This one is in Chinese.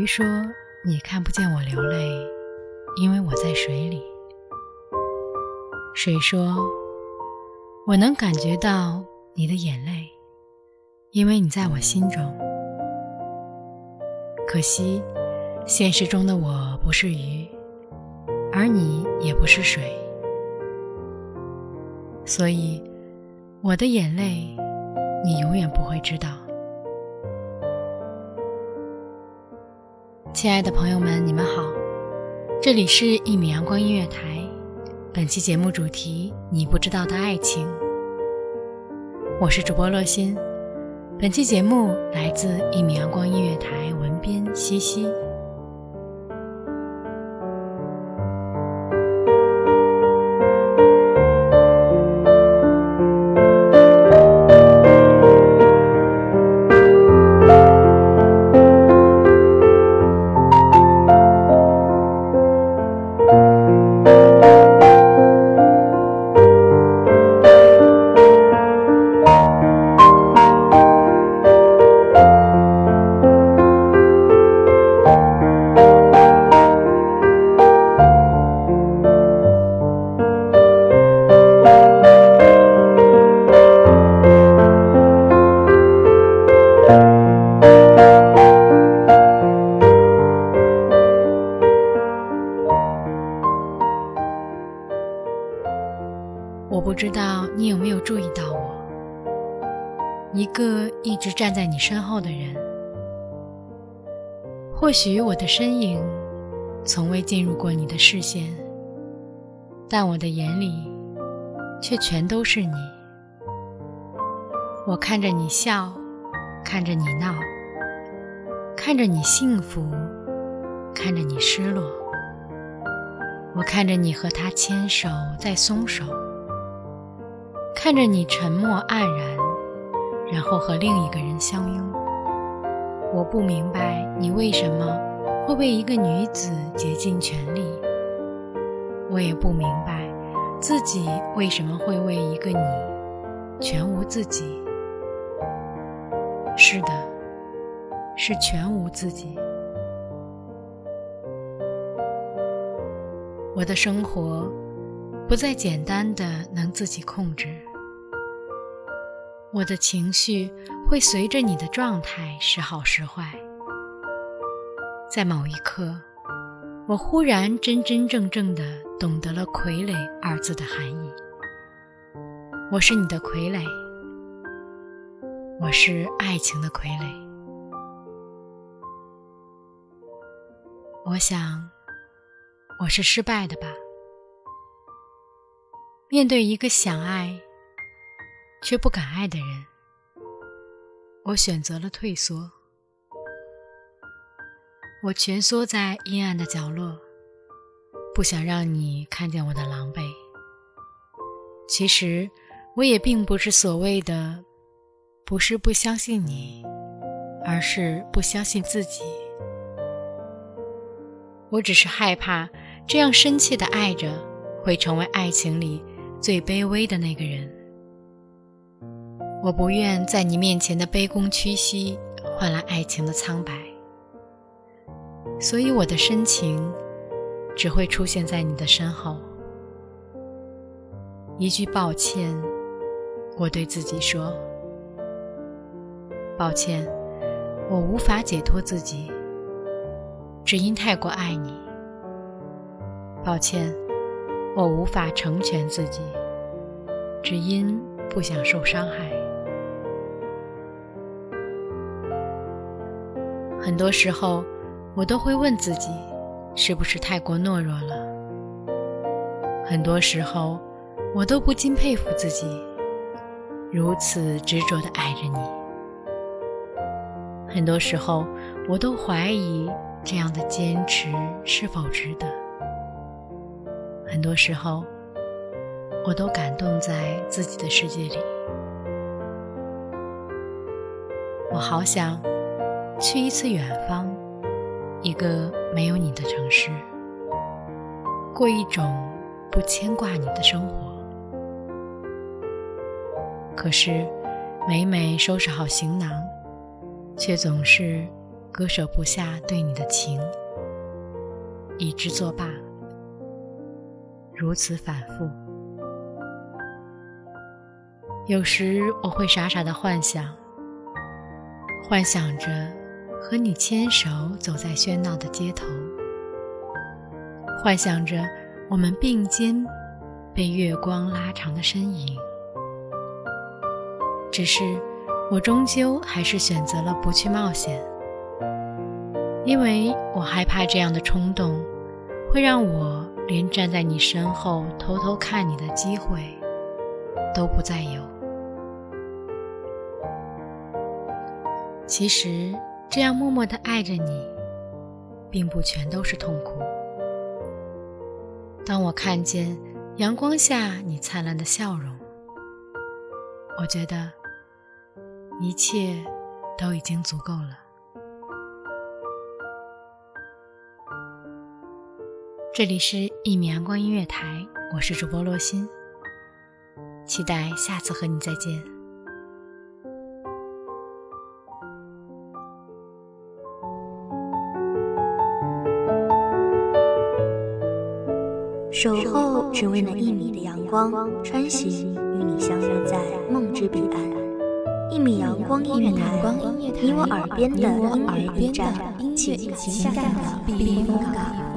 鱼说：“你看不见我流泪，因为我在水里。”水说：“我能感觉到你的眼泪，因为你在我心中。可惜，现实中的我不是鱼，而你也不是水，所以我的眼泪，你永远不会知道。”亲爱的朋友们，你们好，这里是一米阳光音乐台。本期节目主题：你不知道的爱情。我是主播洛心。本期节目来自一米阳光音乐台文编西西。不知道你有没有注意到我，一个一直站在你身后的人。或许我的身影从未进入过你的视线，但我的眼里却全都是你。我看着你笑，看着你闹，看着你幸福，看着你失落。我看着你和他牵手再松手。看着你沉默黯然，然后和另一个人相拥，我不明白你为什么会为一个女子竭尽全力，我也不明白自己为什么会为一个你全无自己。是的，是全无自己。我的生活不再简单的能自己控制。我的情绪会随着你的状态时好时坏。在某一刻，我忽然真真正正的懂得了“傀儡”二字的含义。我是你的傀儡，我是爱情的傀儡。我想，我是失败的吧？面对一个想爱。却不敢爱的人，我选择了退缩。我蜷缩在阴暗的角落，不想让你看见我的狼狈。其实，我也并不是所谓的，不是不相信你，而是不相信自己。我只是害怕，这样深切的爱着，会成为爱情里最卑微的那个人。我不愿在你面前的卑躬屈膝换来爱情的苍白，所以我的深情只会出现在你的身后。一句抱歉，我对自己说：“抱歉，我无法解脱自己，只因太过爱你。抱歉，我无法成全自己，只因不想受伤害。”很多时候，我都会问自己，是不是太过懦弱了？很多时候，我都不禁佩服自己，如此执着地爱着你。很多时候，我都怀疑这样的坚持是否值得。很多时候，我都感动在自己的世界里。我好想去一次远方，一个没有你的城市，过一种不牵挂你的生活。可是，每每收拾好行囊，却总是割舍不下对你的情，以之作罢。如此反复，有时我会傻傻的幻想，幻想着和你牵手走在喧闹的街头，幻想着我们并肩被月光拉长的身影。只是我终究还是选择了不去冒险，因为我害怕这样的冲动会让我。连站在你身后偷偷看你的机会都不再有。其实，这样默默的爱着你，并不全都是痛苦。当我看见阳光下你灿烂的笑容，我觉得一切都已经足够了。这里是《一米阳光音乐台》，我是主播洛心，期待下次和你再见。守候只为那一米的阳光，穿行与你相约在梦之彼岸。一米阳光音乐台，你我耳边的音乐驿站，情感的避风港。